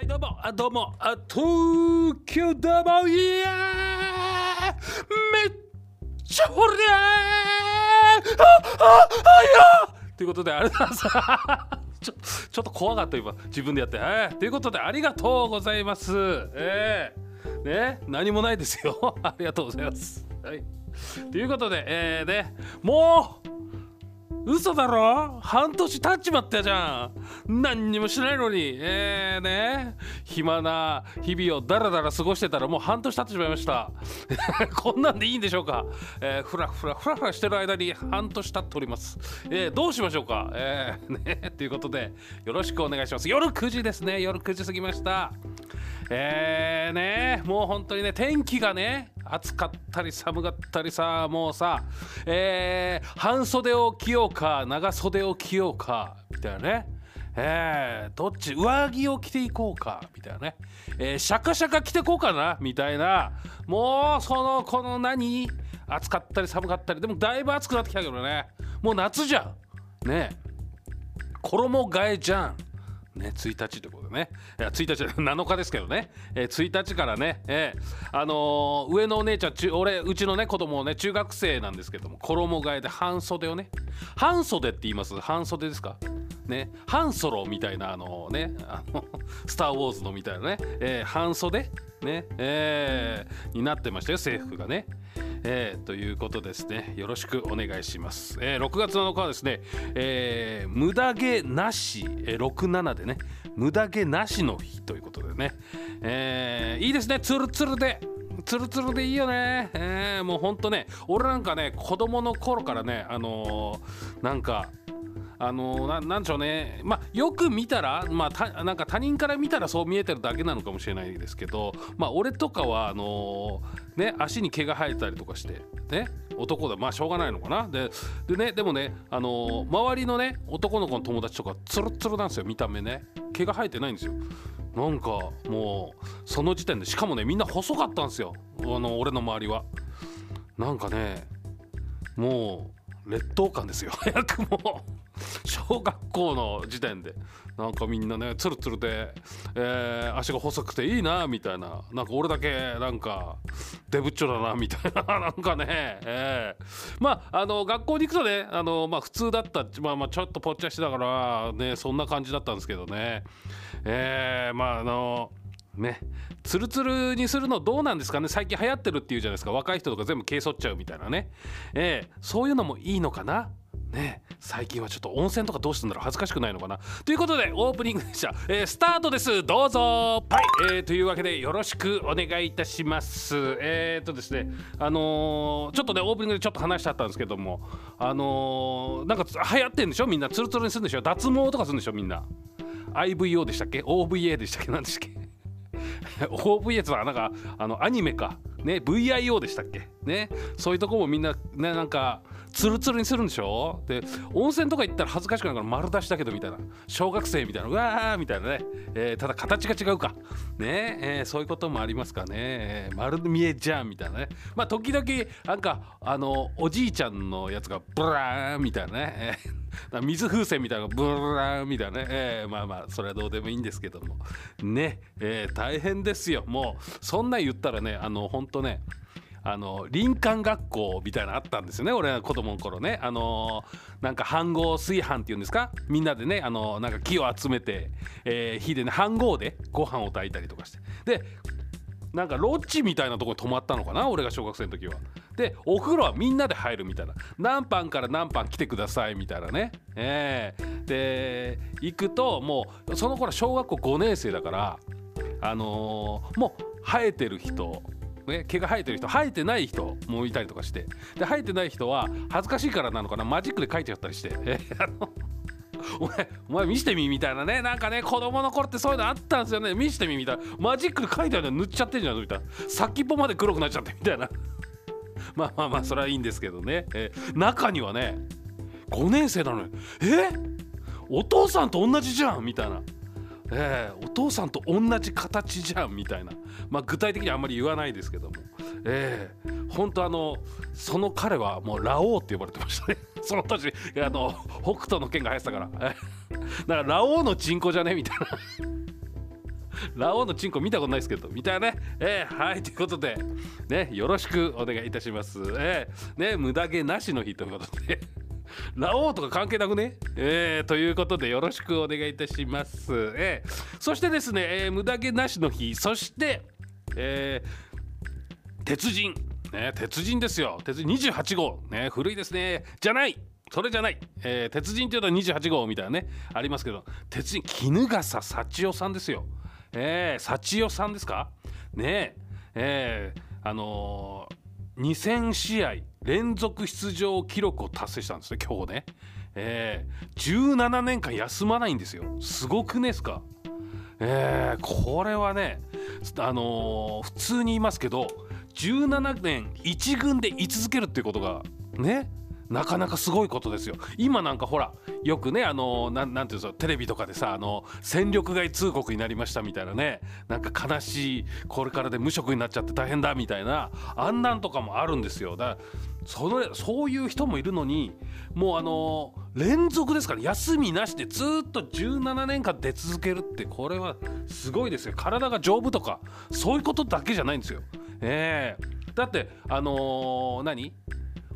はいどうも。あどうも。あ東京どうもいやめっちゃほりゃー。あああいやということであれださちょちょっと怖かった今自分でやってはいということでありがとうございますええね何もないですよありがとうございますはいということでえー、ねもう嘘だろ？半年経っちまったじゃん。何にもしないのに。えーね。暇な日々をダラダラ過ごしてたらもう半年経ってしまいました。こんなんでいいんでしょうか、えー、ふらふらふらふらしてる間に半年経っております、えー、どうしましょうか？えー、ね。ということでよろしくお願いします。夜9時ですね。夜9時過ぎました。えーね。もう本当にね天気がね暑かったり寒かったりさもうさえー、半袖を着ようか長袖を着ようかみたいなね。えー、どっち上着を着ていこうかみたいなね、えー、シャカシャカ着てこうかなみたいな。もうそのこの何暑かったり寒かったりでもだいぶ暑くなってきたけどね。もう夏じゃん。ね。衣替えじゃん。ね、1日ということでね、いや1日 7日ですけどね、えー、1日からね、えー、あのー、上のお姉ちゃんち俺うちのね子供ね中学生なんですけども衣替えで半袖をね半袖って言います？半袖ですか？ね半ソロみたいなあのねあのスター・ウォーズのみたいなね、えー、半袖ねえー、になってましたよ制服がね。えー、ということですね。よろしくお願いします、えー、6月7日はですね、えー、無駄毛なし、えー、67でね無駄毛なしの日ということでね、えー、いいですね。ツルツルで。ツルツルでいいよね、えー、もうほんとね俺なんかね子供の頃からねあのー、なんかあのー、なんでしょうね、まあ、よく見たら、まあ、たなんか他人から見たらそう見えてるだけなのかもしれないですけど、まあ、俺とかはあのー、ね、足に毛が生えたりとかして、ね、男だ。まあしょうがないのかな。でで,、ね、でもね、あのー、周りのね男の子の友達とかツルツルなんですよ。見た目ね。毛が生えてないんですよ。なんかもうその時点でしかもねみんな細かったんですよ。あの俺の周りは。なんかねもう劣等感ですよ。早くも小学校の時点で。なんかみんなねツルツルで、えー、足が細くていいなみたいな。なんか俺だけなんかデブッチョだなみたいな。なんかね、えー、まああの学校に行くとねあの、まあ、普通だったまあまあちょっとぽっちゃしてたからねそんな感じだったんですけどね。えー、まああのねツルツルにするのどうなんですかね。最近流行ってるっていうじゃないですか。若い人とか全部毛剃っちゃうみたいなね。えー、そういうのもいいのかな。ね最近はちょっと温泉とかどうしてんだろう恥ずかしくないのかな。ということでオープニングでした、えー、スタートです。どうぞ。はい、えー、というわけでよろしくお願いいたします。えー、っとですねあのー、ちょっとねオープニングでちょっと話しちゃったんですけどもあのー、なんか流行ってんでしょ？みんな。ツルツルにするんでしょ？脱毛とかするんでしょ？みんな。IVO でしたっけ？OVA でしたっけ？何でしたっけ？OVS はなんかあのアニメか。ね VIO でしたっけ？ね。そういうとこもみんなねなんかツルツルにするんでしょ？で温泉とか行ったら恥ずかしくないから丸出しだけどみたいな。小学生みたいな。うわーみたいなね、えー、ただ形が違うか。ね。えー、そういうこともありますかね、えー、丸見えじゃんみたいなね。まあ時々なんかあのおじいちゃんのやつがブラーンみたいなね、えー、水風船みたいなブラーンみたいなね、えー、まあまあそれはどうでもいいんですけども。ね、えー、大変ですよ。もうそんな言ったらねあのほんとねあの林間学校みたいなのあったんですよね俺は子供の頃ね。あのなんか飯合炊飯っていうんですか？みんなでねあのなんか木を集めて、えー、火でね飯合でご飯を炊いたりとかして。でなんかロッジみたいなとこに泊まったのかな俺が小学生の時は。でお風呂はみんなで入るみたいな。何班から何班来てくださいみたいなね。えー、で行くともうその頃小学校5年生だからあのー、もう生えてる人ね、毛が生えてる人生えてない人もいたりとかして。で生えてない人は恥ずかしいからなのかな？マジックで書いてあったりして、あのお前お前見してみみたいなね。なんかね子供の頃ってそういうのあったんですよね。見してみみたいな。マジックで書いてあるの塗っちゃってんじゃんみたいな先っぽまで黒くなっちゃってみたいな。まあまあまあそれはいいんですけどね、え中にはね5年生なのにえ？お父さんと同じじゃんみたいな。えー、お父さんと同じ形じゃんみたいな、まあ、具体的にはあんまり言わないですけども、えー、本当あのその彼はもうラオウって呼ばれてましたね。その当時あの北斗の剣が流行ってたから。だからラオウのチンコじゃねみたいな。ラオウのチンコ見たことないですけどみたいなね、えー、はいということでねよろしくお願いいたします。えー、ね無駄毛なしの日ということで。ラオウとか関係なくね、えー、ということでよろしくお願いいたします、えー、そしてですね、えー、無駄毛なしの日。そしてえー、鉄人。ね鉄人ですよ。鉄人28号。ね古いですね。じゃない。それじゃない、えー、鉄人っていうと28号みたいなね。ありますけど。鉄人衣笠幸代さんですよ。えー、幸代さんですか？ねえー、あのー、2000試合連続出場記録を達成したんですね今日ね。えー、17年間休まないんですよ。すごくねですか。えー、これはねあのー、普通に言いますけど17年1軍で居続けるっていうことがねなかなかすごいことですよ。今なんかほらよくねあのななんていうんですかテレビとかでさあの戦力外通告になりましたみたいなねなんか悲しいこれからで無職になっちゃって大変だみたいなあんなんとかもあるんですよ。だからそのそういう人もいるのにもうあの連続ですから休みなしでずっと17年間出続けるってこれはすごいですよ。体が丈夫とかそういうことだけじゃないんですよ。えー、だってあのー、何？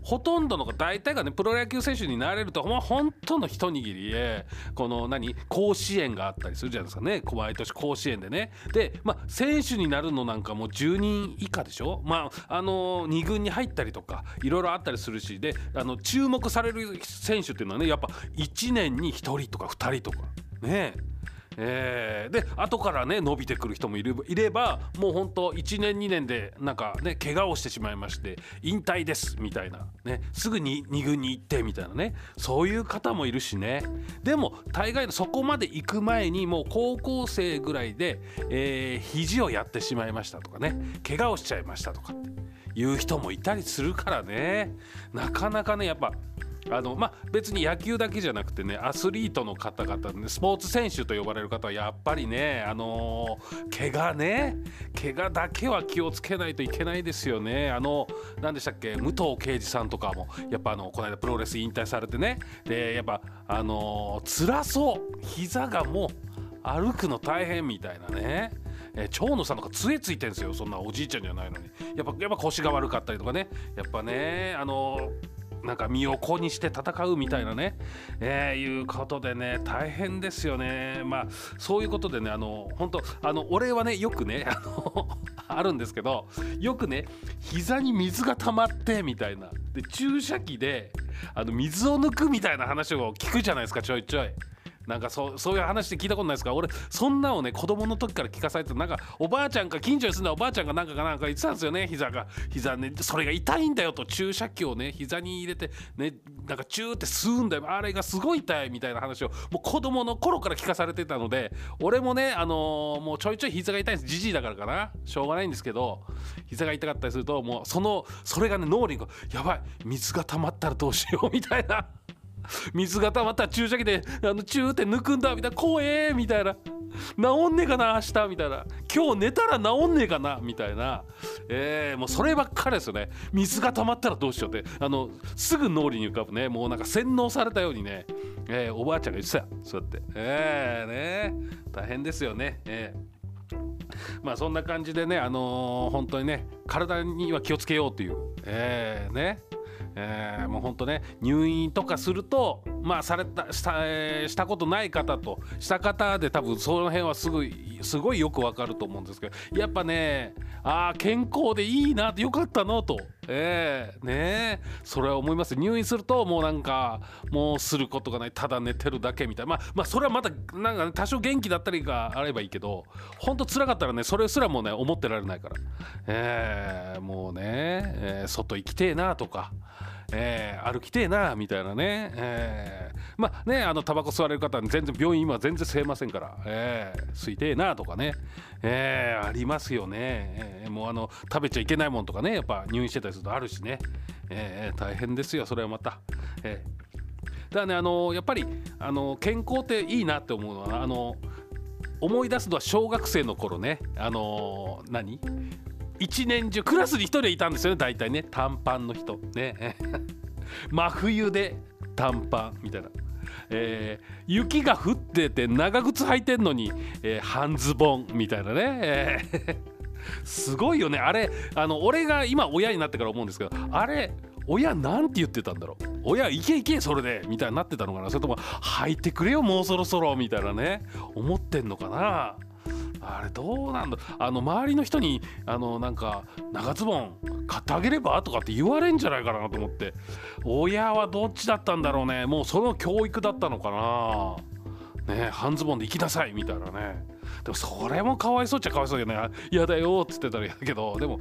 ほとんどの大体がねプロ野球選手になれるとほん本当の一握りでこの何甲子園があったりするじゃないですかね。毎年甲子園でね。でまあ選手になるのなんかもう10人以下でしょ？まああの2軍に入ったりとかいろいろあったりするし。であの注目される選手っていうのはねやっぱ1年に1人とか2人とか。ね。ええー、で後からね伸びてくる人もいればいればもうほんと1年2年でなんかね怪我をしてしまいまして引退ですみたいな、ね、すぐに2軍に行ってみたいなね。そういう方もいるしね。でも大概そこまで行く前にもう高校生ぐらいで、えー、肘をやってしまいましたとかね。怪我をしちゃいましたとかっていう人もいたりするからね。なかなかねやっぱあのまあ、別に野球だけじゃなくてねアスリートの方々、ね、スポーツ選手と呼ばれる方はやっぱりね、あのー、怪我ね怪我だけは気をつけないといけないですよね。あの何でしたっけ武藤敬司さんとかもやっぱあのこの間プロレス引退されてね。でやっぱあのー、辛そう。膝がもう歩くの大変みたいなね。えー、長野さんとか杖ついてんですよ。そんなおじいちゃんじゃないのに。やっぱやっぱ腰が悪かったりとかね。やっぱねあのーなんか身を粉にして戦うみたいなね、えー、いうことでね大変ですよね。まあそういうことでねあの本当あのお礼はねよくねあの あるんですけどよくね膝に水が溜まってみたいな。で注射器であの水を抜くみたいな話を聞くじゃないですかちょいちょい。なんかそうそういう話で聞いたことないですか？俺そんなをね子供の時から聞かされてなんかおばあちゃんか近所に住んだおばあちゃんがなんかかなんか言ってたんですよね膝が。膝ねそれが痛いんだよと注射器をね膝に入れてねなんかチューって吸うんだよ。あれがすごい痛いみたいな話をもう子供の頃から聞かされてたので俺もねあのー、もうちょいちょい膝が痛いんですじじいだからかなしょうがないんですけど膝が痛かったりするともうそのそれがね脳裏にやばい水が溜まったらどうしようみたいな。水が溜まった注射器であのチューって抜くんだみたいな。怖えみたいな治んねえかな明日みたいな。今日寝たら治んねえかなみたいな、えー、もうそればっかりですよね。水が溜まったらどうしようって。あのすぐ脳裏に浮かぶね。もうなんか洗脳されたようにね、えー、おばあちゃんが言ってた。そうやって。ええー、ね。大変ですよね。えー。まあそんな感じでね、あのー、本当にね体には気をつけようという、えー、ね。えー、もうほんとね入院とかするとまあされたした,、えー、したことない方とした方で多分その辺はすごいすごいよくわかると思うんですけどやっぱねああ健康でいいなよかったのとえー、ねそれは思います。入院するともうなんかもうすることがない。ただ寝てるだけみたいな。まあまあそれはまたなんか、ね、多少元気だったりがあればいいけどほんと辛かったらねそれすらもね思ってられないから。えー、もうね、えー、外行きてえなとか。えー、歩きてえなみたいなね、えー、まあねあのタバコ吸われる方全然病院今全然吸えませんから、えー、吸いてえなとかね、えー、ありますよね、えー、もうあの食べちゃいけないもんとかねやっぱ入院してたりするとあるしね、えー、大変ですよそれはまた。えー、だからねあのやっぱりあの健康っていいなって思うのはあの思い出すのは小学生の頃ね。あの何？一年中クラスに1人いたんですよね大体ね。短パンの人。ね。真冬で短パンみたいな。えー雪が降ってて長靴履いてんのに、えー半ズボンみたいなね、えー すごいよね。あれあの俺が今親になってから思うんですけどあれ親なんて言ってたんだろう。親いけいけそれでみたいになってたのかな。それとも履いてくれよもうそろそろみたいなね。思ってんのかな。あれどうなんだ？あの周りの人にあのなんか長ズボン買ってあげればとかって言われんじゃないかなと思って。親はどっちだったんだろうね。もうその教育だったのかな。ね半ズボンで行きなさいみたいなね。でもそれもかわいそうっちゃかわいそうだよね嫌だよっつってたら嫌だけど。でも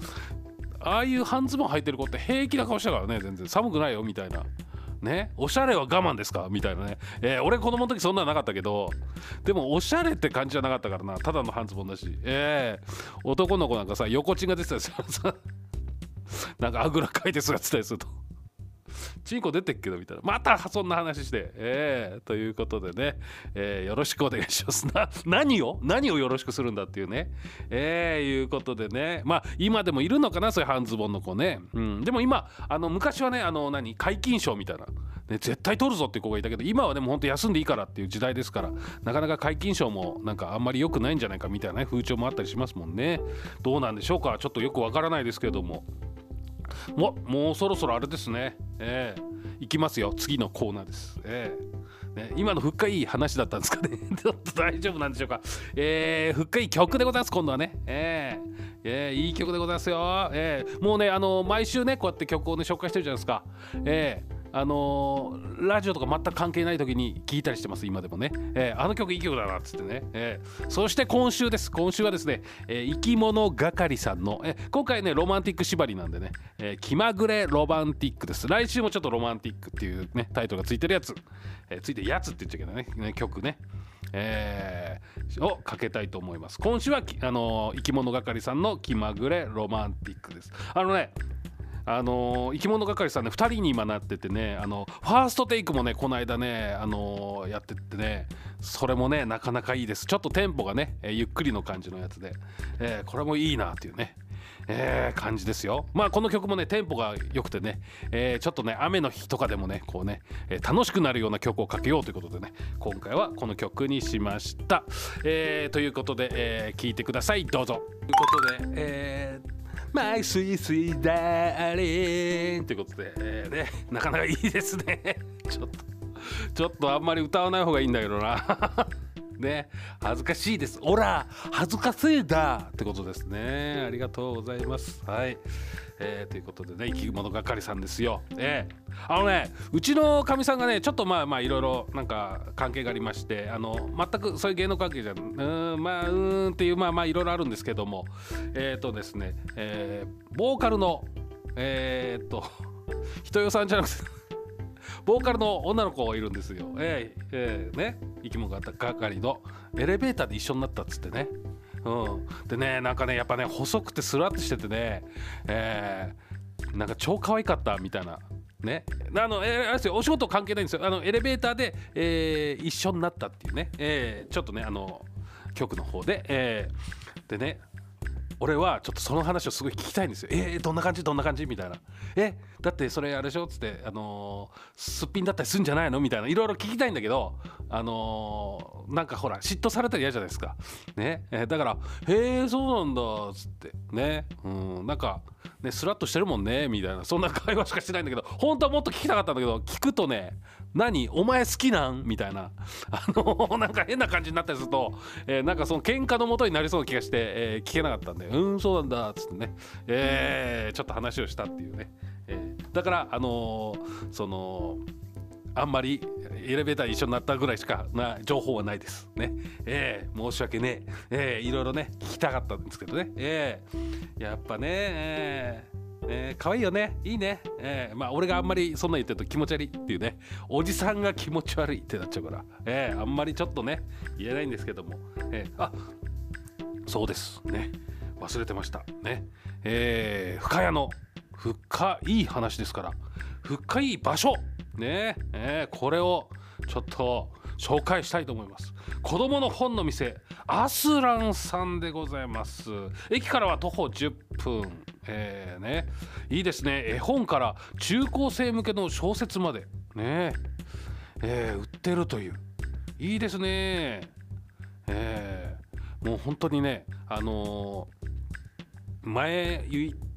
ああいう半ズボン履いてる子って平気な顔したからね全然。寒くないよみたいな。ね。おしゃれは我慢ですか？みたいなね、えー俺子供の時そんなのなかったけどでもおしゃれって感じじゃなかったからな。ただの半ズボンだし。えー男の子なんかさ横チンが出てたりするさなんかあぐらかいて姿したりすると。チンコ出てっけどみたいな。またそんな話して。ええということでね、えーよろしくお願いしますな。何を？何をよろしくするんだっていうね。ええいうことでね。まあ今でもいるのかな？そういう半ズボンの子ね、うん、でも今あの昔はねあの何？皆勤賞みたいな。ね、絶対取るぞっていう子がいたけど今はでも本当休んでいいからっていう時代ですからなかなか皆勤賞もなんかあんまり良くないんじゃないかみたいな、ね、風潮もあったりしますもんね。どうなんでしょうか？ちょっとよくわからないですけども。ももうそろそろあれですね。ええ。いきますよ。次のコーナーです。ええ。ね、今の深いい話だったんですかね。ちょっと大丈夫なんでしょうか。えー、深い曲でございます今度はね。ええ。ええいい曲でございますよ。ええ。もうねあの毎週ねこうやって曲をね紹介してるじゃないですか。ええ。あのーラジオとか全く関係ない時に聞いたりしてます今でもね、えーあの曲いい曲だなっつってね、えーそして今週です。今週はですね、えー生き物係さんの、え今回ねロマンティック縛りなんでね、え気まぐれロマンティックです。来週もちょっとロマンティックっていうねタイトルがついてるやつ、えついてるやつって言っちゃいけないね。曲ね。えーをかけたいと思います。今週はあのー生き物係さんの気まぐれロマンティックです。あのねあのー生き物係さんね2人に今なっててねあのファーストテイクもねこの間ね、あのやっててねそれもねなかなかいいです。ちょっとテンポがね、えゆっくりの感じのやつで、えーこれもいいなっていうねえー感じですよ。まあこの曲もねテンポが良くてね、えーちょっとね雨の日とかでもねこうね、えー楽しくなるような曲をかけようということでね今回はこの曲にしました、えということで、えーいてください。どうぞ。ということでえーマイスイスイダーリンということで、えーね、なかなかいいですね。ちょっとちょっとあんまり歌わない方がいいんだけどな。ね恥ずかしいです。オラ恥ずかしいだってことですね。ありがとうございます。はい、えーということでね生き物係さんですよええあのねうちのかみさんがねちょっとまあまあいろいろなんか関係がありましてあの全くそういう芸能関係じゃんうんまあうんっていうまあまあいろいろあるんですけどもえっ、とですね、えーボーカルのえっ、と人代さんじゃなくてボーカルの女の子いるんですよ。えーえーね生き物係のエレベーターで一緒になったっつってね。うん、でねなんかねやっぱね細くてスラッとしててね、えーなんか超可愛かったみたいな。ね、あの、えーあれですよお仕事関係ないんですよあのエレベーターで、えー一緒になったっていうね、えーちょっとねあの局の方で、えーでね俺はちょっとその話をすごい聞きたいんですよ。えー、どんな感じ？どんな感じ？みたいな。えだってそれあれでしょ？っつって、あのーすっぴんだったりするんじゃないの？みたいな。いろいろ聞きたいんだけど、あのーなんかほら嫉妬されたら嫌じゃないですか。ね、えーだから「へえそうなんだ」っつって。ね？うん。なんかねスラッとしてるもんねみたいな。そんな会話しかしてないんだけど本当はもっと聞きたかったんだけど聞くとね「何？お前好きなん?」みたいな。あのーなんか変な感じになったりすると、えーなんかその喧嘩のもとになりそうな気がして、えー聞けなかったんで「うんそうなんだ」っつってね、えーちょっと話をしたっていうね、だからあのーそのあんまりエレベーター一緒になったぐらいしかな情報はないです。ね。えー申し訳ねえ。えーいろいろね聞きたかったんですけどね。えーやっぱね、えーえー可愛いよね。いいね、えーまあ俺があんまりそんな言ってると気持ち悪いっていうね。おじさんが気持ち悪いってなっちゃうから、えーあんまりちょっとね言えないんですけども、えーあそうです。ね。忘れてました。ね。えー深谷の深い話ですから。深い場所。ね。えーこれをちょっと紹介したいと思います。子供の本の店アスランさんでございます。駅からは徒歩10分。えーね。いいですね。絵本から中高生向けの小説まで。ね。えー、売ってるという。いいですね。えー、もう本当にねあのー、前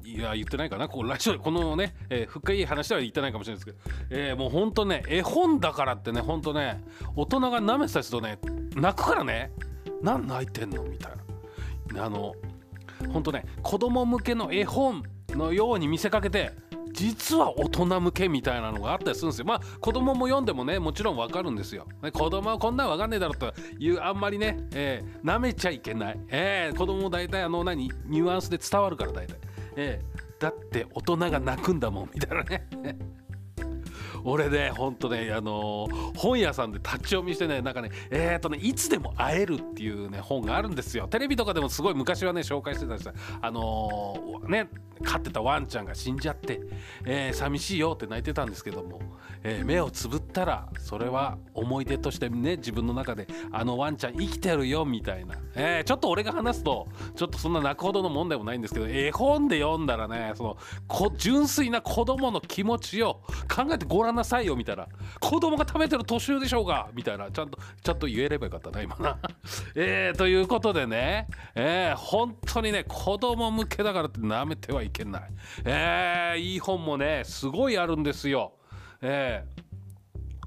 いや言ってないかなこうラジオこのね、えー、深い話では言ってないかもしれないですけど、えー、もう本当ね絵本だからってね本当ね大人が舐めてた人とね泣くからね何泣いてんのみたいな。あの本当ね子供向けの絵本のように見せかけて実は大人向けみたいなのがあったりするんですよ。まあ子供も読んでもねもちろんわかるんですよ。子供はこんなんわかんねえだろというあんまりね、えー、舐めちゃいけない、えー、子供も大体あの何ニュアンスで伝わるから大体、ええ、だって大人が泣くんだもんみたいなね。俺ねほんとねあのー、本屋さんで立ち読みしてねなんかねえっ、とねいつでも会えるっていうね本があるんですよ。テレビとかでもすごい昔はね紹介してたんですよあのー、ね飼ってたワンちゃんが死んじゃって、えー、寂しいよって泣いてたんですけども、えー、目をつぶったらそれは思い出としてね自分の中であのワンちゃん生きてるよみたいな、えー、ちょっと俺が話すとちょっとそんな泣くほどの問題もないんですけど絵本で読んだらねそのこ純粋な子供の気持ちを考えてごらんなさいよみたいな。子供が食べてる年上でしょうがみたいな。ちゃんとちゃんと言えればよかったな今な。えー、ということでね、えー、本当にね子供向けだからって舐めてはいけない。えー、いい本もねすごいあるんですよ。えー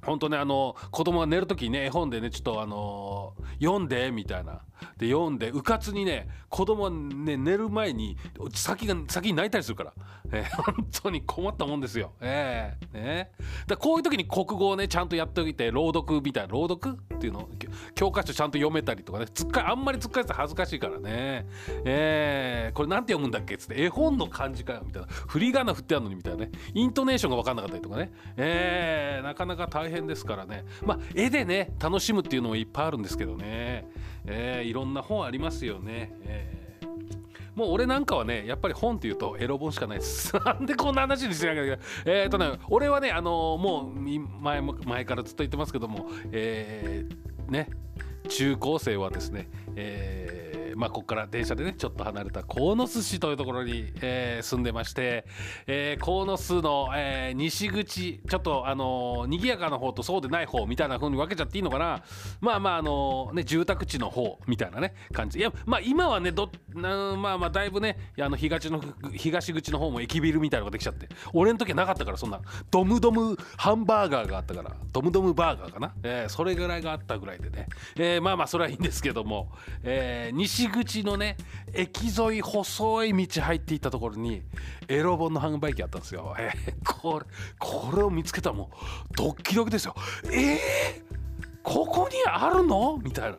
本当ねあの子供が寝る時にね絵本でねちょっとあの読んでみたいな。で読んでうかつにね子供はね寝る前に先が先に泣いたりするから、えー、本当に困ったもんですよ。えー、ね、だこういう時に国語をねちゃんとやっておいて朗読みたいな朗読っていうの教科書ちゃんと読めたりとかねつっかあんまりつっかえて恥ずかしいからね、えー、これなんて読むんだっけ？っつって絵本の漢字かよみたいな。振り仮名振ってあるのにみたいなね。イントネーションが分かんなかったりとかね、えー、なかなか大変ですからね。まあ絵でね楽しむっていうのもいっぱいあるんですけどね、えー、いろんな本ありますよね。えー。もう俺なんかはねやっぱり本っていうとエロ本しかないです。なんでこんな話にしなきゃいけない。えっ、ー、とね俺はねあのー、もう前も前からずっと言ってますけどもえー、ね中高生はですねえーー、まあ、ここから電車でねちょっと離れた鴻巣市というところに、えー、住んでまして、えー、鴻巣の、えー、西口ちょっとあのー、賑やかな方とそうでない方みたいな風に分けちゃっていいのかな。まあまああの、ね住宅地の方みたいなね感じ。いやまあ今はねどなまあまあだいぶねあの東の東口の方も駅ビルみたいなのができちゃって。俺の時はなかったからそんな。ドムドムハンバーガーがあったから。ドムドムバーガーかな、えー、それぐらいがあったぐらいでね、えー、まあまあそれはいいんですけども、えー、西西口のね駅沿い細い道入っていったところにエロ本の販売機あったんですよ。えー、これこれを見つけたらもうドッキドキですよ。えー、ここにあるの？みたいな。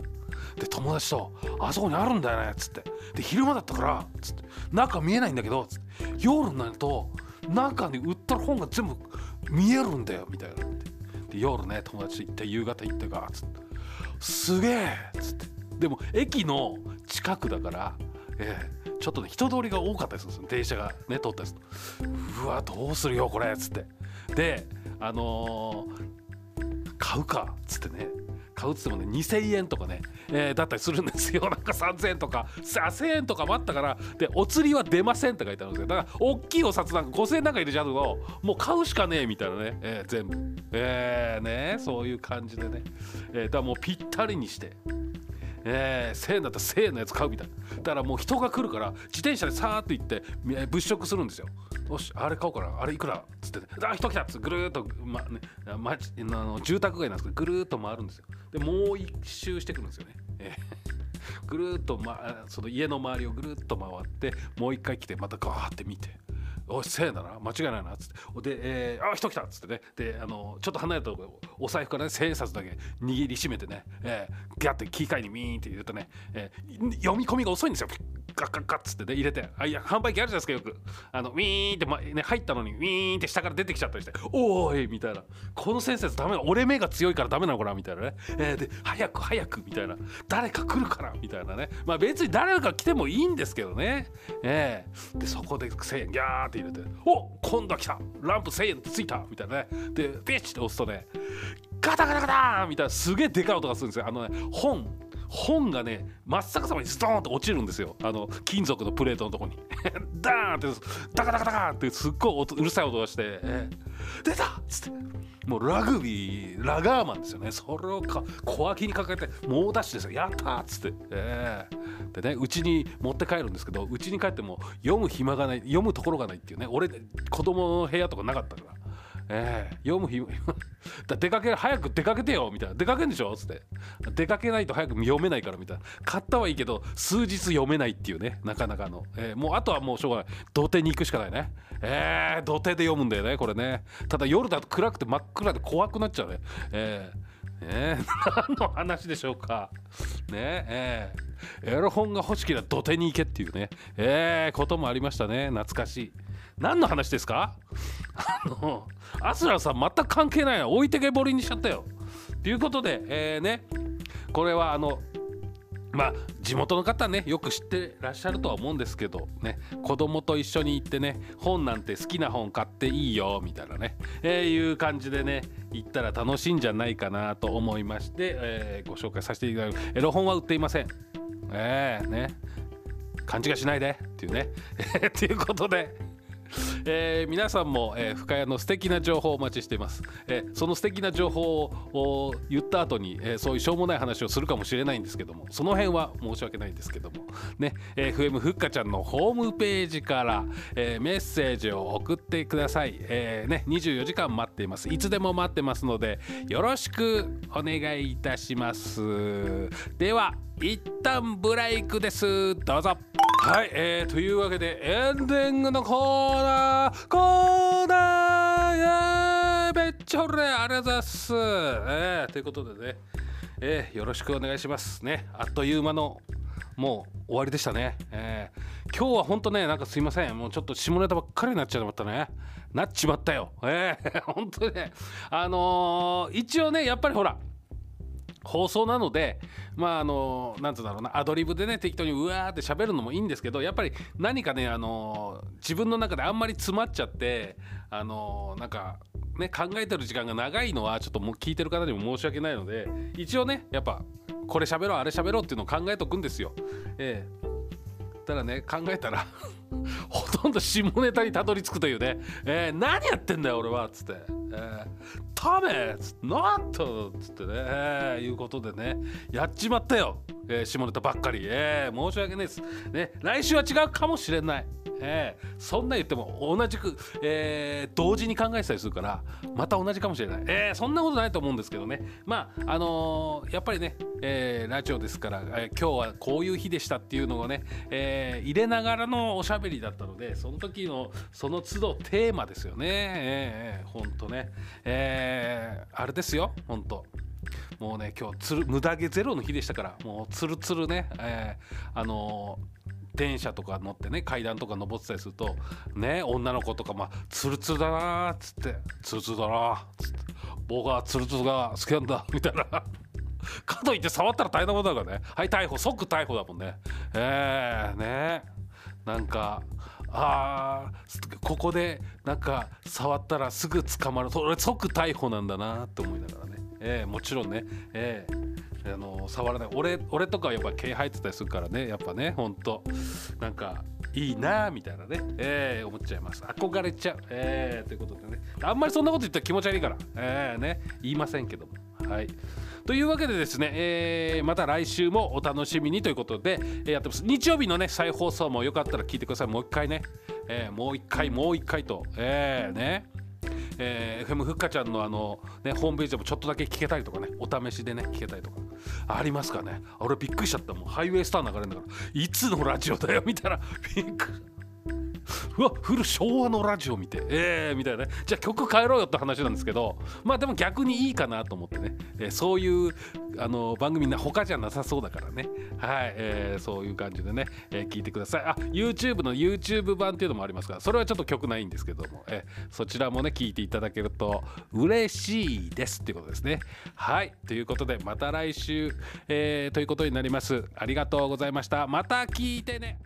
で友達と「あそこにあるんだよね」っつって。で昼間だったからつって。中見えないんだけどつって。夜になると中に売った本が全部見えるんだよみたいな。で夜ね友達行って夕方行ってかつって。すげえ！っつって。でも駅の近くだから、えー、ちょっとね人通りが多かったりするんですよ電車が。ね通ったりするうわどうするよこれっつって。であのー、買うかっつってね。買うっつってもね2000円とかね、えー、だったりするんですよ。なんか3000円とか1000円とかもあったからでお釣りは出ませんって書いてあるんですよ。だから大きいお札なんか5000円なんか入れちゃうともう買うしかねえみたいなね、えー、全部。えー、ねそういう感じでね、えー、だからもうぴったりにして。えー、1000円だったら1000円のやつ買うみたいな。だからもう人が来るから自転車でさーって行って物色するんですよ。よしあれ買おうかな。あれいくらっつって、ね、あ人来たっつって。ぐるーっと、まね、まあの住宅街なんですけどぐるーっと回るんですよ。でもう一周してくるんですよね、えー、ぐるっと、ま、その家の周りをぐるっと回ってもう一回来てまたガーって見て。おいせいだな。間違いないなっつって。で、えー、あ人来たっつってね。であのちょっと離れたところお財布からね千円札だけ握りしめてね、えー、ギャッて機械にミーンって入れてね、えー、読み込みが遅いんですよ。ガッガッガッつってね入れてあいや販売機あるじゃないですかよく。あのウィーンって、まね、入ったのにウィーンって下から出てきちゃったりしておーいみたいな。この先生ダメだ俺目が強いからダメなのかなみたいなね、えー、で早く早くみたいな。誰か来るからみたいなね。まあ別に誰か来てもいいんですけどね。えー、でそこで1000円ギャーって入れてお今度は来た。ランプ1000円ついた。みたいなね。でピッチって押すとねガタガタガタみたいなすげえでかい音がするんですよ。あのね本。本がね真っ逆さまにストーンと落ちるんですよ。あの金属のプレートのとこに。ダーンってダカダカダカってすっごいうるさい音がして、出たっつって。もうラグビーラガーマンですよね。それをか小脇に抱えて猛ダッシュですよ。やったっつって、えー、でねうちに持って帰るんですけどうちに帰っても読む暇がない読むところがないっていうね。俺子供の部屋とかなかったから。えー、読む日 だ出かけ早く出かけてよみたいな。出かけんでしょっつって。出かけないと早く読めないからみたいな。買ったはいいけど数日読めないっていうねなかなかの、えー、もうあとはもうしょうがない。土手に行くしかないね。えー、土手で読むんだよねこれね。ただ夜だと暗くて真っ暗で怖くなっちゃうね。えーね 何の話でしょうか。ねえー、エロ本が欲しければ土手に行けっていうね。えー、こともありましたね。懐かしい。何の話ですか？あのアスラさん全く関係ないな置いてけぼりにしちゃったよ。ということで、えー、ね。これはあのまあ地元の方ねよく知ってらっしゃるとは思うんですけどね。子供と一緒に行ってね本なんて好きな本買っていいよみたいなね、えー、いう感じでね行ったら楽しいんじゃないかなと思いまして、えー、ご紹介させていただく。エロ本は売っていません。えー、ね。勘違いしないで。っていうね。ということで。えー、皆さんも、えー、深谷の素敵な情報をお待ちしています、えー、その素敵な情報を言った後に、えー、そういうしょうもない話をするかもしれないんですけどもその辺は申し訳ないんですけどもね、えー、FM ふっかちゃんのホームページから、えー、メッセージを送ってください、えーね、24時間待っています。いつでも待ってますのでよろしくお願いいたします。では一旦ブレイクです。どうぞ。はい、えー、というわけでエンディングのコーナーコーナーやめっちゃ俺ありがとうございます、えー、ということでね、えー、よろしくお願いしますね。あっという間のもう終わりでしたね、えー、今日は本当ねなんかすいません。もうちょっと下ネタばっかりになっちゃったね。なっちまったよ。えー、本当ね。あのー、一応ねやっぱりほら放送なのでまああのなんつうんだろうなアドリブでね適当にうわーって喋るのもいいんですけどやっぱり何かねあの自分の中であんまり詰まっちゃってあのなんかね考えてる時間が長いのはちょっともう聞いてる方にも申し訳ないので一応ねやっぱこれ喋ろうあれ喋ろうっていうのを考えとくんですよ。ええただね考えたら ほとんど下ネタにたどり着くというね「えー、何やってんだよ俺は」っつって「えー、タメノット」っつってね、えー、いうことでねやっちまったよ、えー、下ネタばっかり、えー、申し訳ないです、ね、来週は違うかもしれない。えー、そんな言っても同じく、えー、同時に考えてたりするからまた同じかもしれない、えー、そんなことないと思うんですけどね。まああのー、やっぱりね、えー、ラジオですから、えー、今日はこういう日でしたっていうのをね、えー、入れながらのおしゃべりだったのでその時のその都度テーマですよね。えー、ほんとね。えー、あれですよほんともうね今日つる無駄毛ゼロの日でしたからもうつるつるね、えー、あのー電車とか乗ってね階段とか登ってたりするとね女の子とかまあツルツルだなっつってツルツルだなっつって僕はツルツルが好きなんだ みたいな。かといって触ったら大変なことだからね。はい逮捕即逮捕だもんね。えー、ね。なんかあーここでなんか触ったらすぐ捕まる。それ即逮捕なんだなって思いながらね。えー、もちろんね。えー。あの触らない。俺俺とかはやっぱ毛生えてたりするからね。やっぱねほんと。なんかいいなみたいなね、えー、思っちゃいます。憧れちゃう、えー、ということでね。あんまりそんなこと言ったら気持ち悪いから、えー、ね。言いませんけども。はい。というわけでですね、えー、また来週もお楽しみにということで、えー、やってます。日曜日のね再放送もよかったら聞いてください。もう一回ね、えー、もう一回もう一回と。えー、ね。えー、FM ふっかちゃんのあの、ね、ホームページでもちょっとだけ聞けたりとかね。お試しでね聞けたりとか。ありますかね？俺びっくりしちゃった。もうハイウェイスター流れんだから。いつのラジオだよ？みたいな。びっくり。うわフル昭和のラジオ見てええー、みたいなね。じゃあ曲変えろよって話なんですけどまあでも逆にいいかなと思ってね、えー、そういうあの番組な他じゃなさそうだからね。はい、えー、そういう感じでね、えー、聞いてください。あ YouTube の YouTube 版っていうのもありますからそれはちょっと曲ないんですけども、えー、そちらもね聞いていただけると嬉しいですっていうことですね。はいということでまた来週、えー、ということになります。ありがとうございました。また聞いてね。